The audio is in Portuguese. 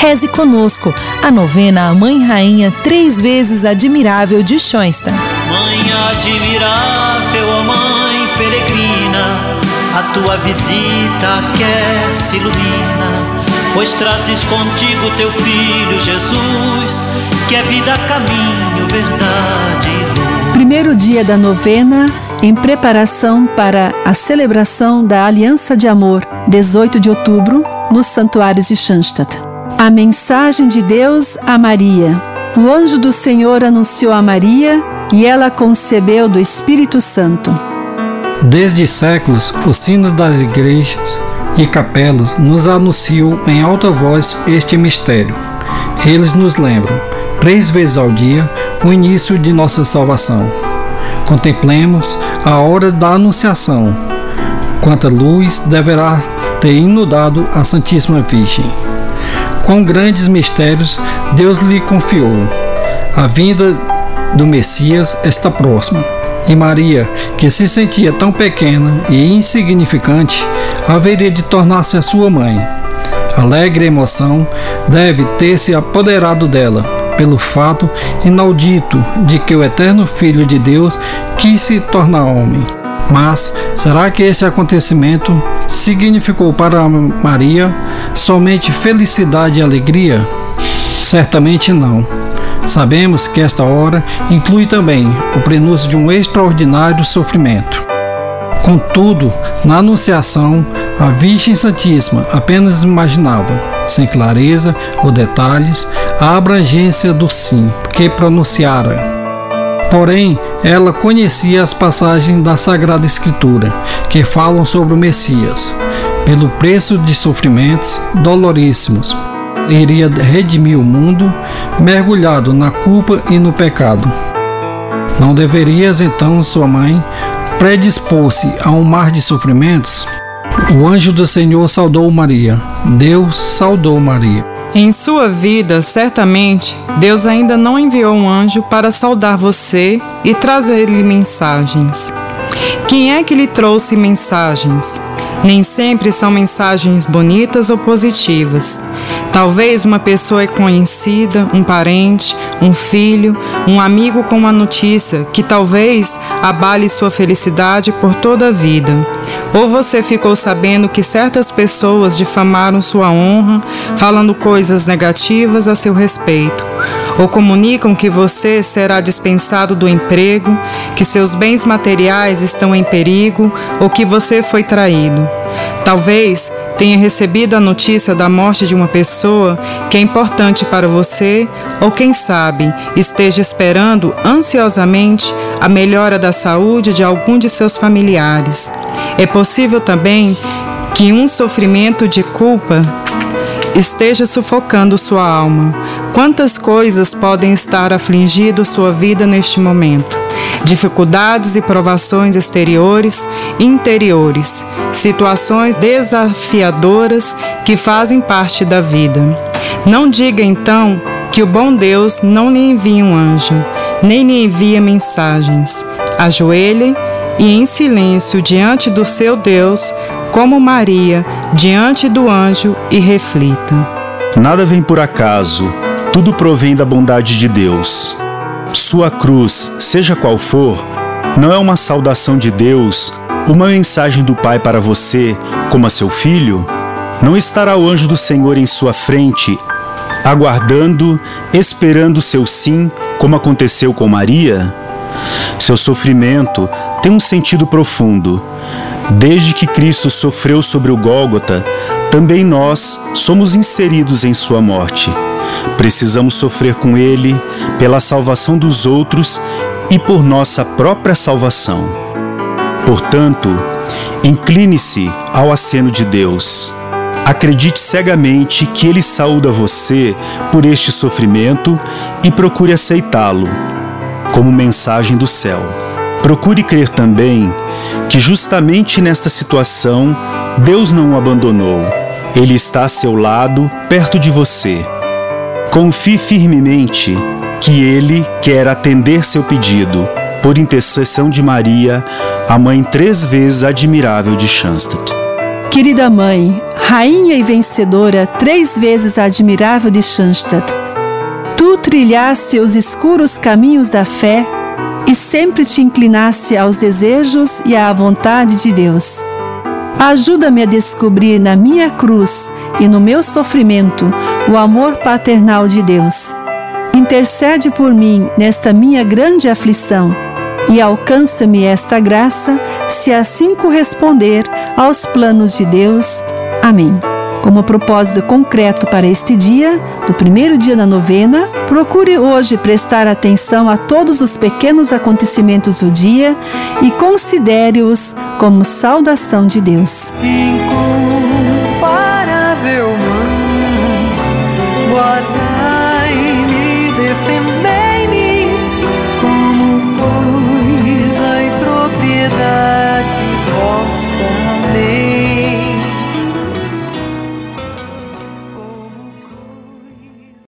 Reze conosco a novena à Mãe Rainha Três Vezes Admirável de Schoenstatt. Mãe admirável, ó Mãe peregrina, a tua visita aquece, ilumina, pois trazes contigo teu filho Jesus, que é vida, caminho, verdade e luz. Primeiro dia da novena, em preparação para a celebração da Aliança de Amor, 18 de outubro, nos santuários de Schanstatt. A mensagem de Deus a Maria. O anjo do Senhor anunciou a Maria e ela concebeu do Espírito Santo. Desde séculos, os sinos das igrejas e capelas nos anunciam em alta voz este mistério. Eles nos lembram, três vezes ao dia, o início de nossa salvação. Contemplemos a hora da Anunciação. Quanta luz deverá ter inundado a Santíssima Virgem quão grandes mistérios Deus lhe confiou. A vinda do Messias está próxima. E Maria, que se sentia tão pequena e insignificante, haveria de tornar-se a sua mãe. Alegre emoção deve ter se apoderado dela, pelo fato inaudito de que o eterno Filho de Deus quis se tornar homem. Mas será que esse acontecimento significou para Maria somente felicidade e alegria? Certamente não. Sabemos que esta hora inclui também o prenúncio de um extraordinário sofrimento. Contudo, na Anunciação, a Virgem Santíssima apenas imaginava, sem clareza ou detalhes, a abrangência do sim que pronunciara Porém, ela conhecia as passagens da Sagrada Escritura que falam sobre o Messias. Pelo preço de sofrimentos doloríssimos, iria redimir o mundo mergulhado na culpa e no pecado. Não deverias então, sua mãe, predispor-se a um mar de sofrimentos? O anjo do Senhor saudou Maria. Deus saudou Maria. Em sua vida, certamente, Deus ainda não enviou um anjo para saudar você e trazer-lhe mensagens. Quem é que lhe trouxe mensagens? Nem sempre são mensagens bonitas ou positivas. Talvez uma pessoa conhecida, um parente, um filho, um amigo com uma notícia que talvez abale sua felicidade por toda a vida. Ou você ficou sabendo que certas pessoas difamaram sua honra, falando coisas negativas a seu respeito ou comunicam que você será dispensado do emprego, que seus bens materiais estão em perigo ou que você foi traído. Talvez tenha recebido a notícia da morte de uma pessoa que é importante para você, ou quem sabe esteja esperando ansiosamente a melhora da saúde de algum de seus familiares. É possível também que um sofrimento de culpa esteja sufocando sua alma. Quantas coisas podem estar afligindo sua vida neste momento? Dificuldades e provações exteriores interiores, situações desafiadoras que fazem parte da vida. Não diga então que o bom Deus não lhe envia um anjo, nem lhe envia mensagens. Ajoelhe e em silêncio diante do seu Deus, como Maria, diante do anjo e reflita. Nada vem por acaso, tudo provém da bondade de Deus. Sua cruz, seja qual for, não é uma saudação de Deus, uma mensagem do Pai para você, como a seu filho? Não estará o anjo do Senhor em sua frente, aguardando, esperando seu sim, como aconteceu com Maria? Seu sofrimento tem um sentido profundo. Desde que Cristo sofreu sobre o Gólgota, também nós somos inseridos em sua morte. Precisamos sofrer com ele pela salvação dos outros e por nossa própria salvação. Portanto, incline-se ao aceno de Deus. Acredite cegamente que ele saúda você por este sofrimento e procure aceitá-lo como mensagem do céu. Procure crer também que, justamente nesta situação, Deus não o abandonou. Ele está a seu lado, perto de você. Confie firmemente que Ele quer atender seu pedido, por intercessão de Maria, a mãe três vezes admirável de Schanstatt. Querida mãe, rainha e vencedora, três vezes admirável de Schanstatt, tu trilhaste os escuros caminhos da fé e sempre te inclinaste aos desejos e à vontade de Deus. Ajuda-me a descobrir na minha cruz e no meu sofrimento o amor paternal de Deus. Intercede por mim nesta minha grande aflição e alcança-me esta graça, se assim corresponder aos planos de Deus. Amém. Como propósito concreto para este dia, do primeiro dia da novena, procure hoje prestar atenção a todos os pequenos acontecimentos do dia e considere-os como saudação de Deus.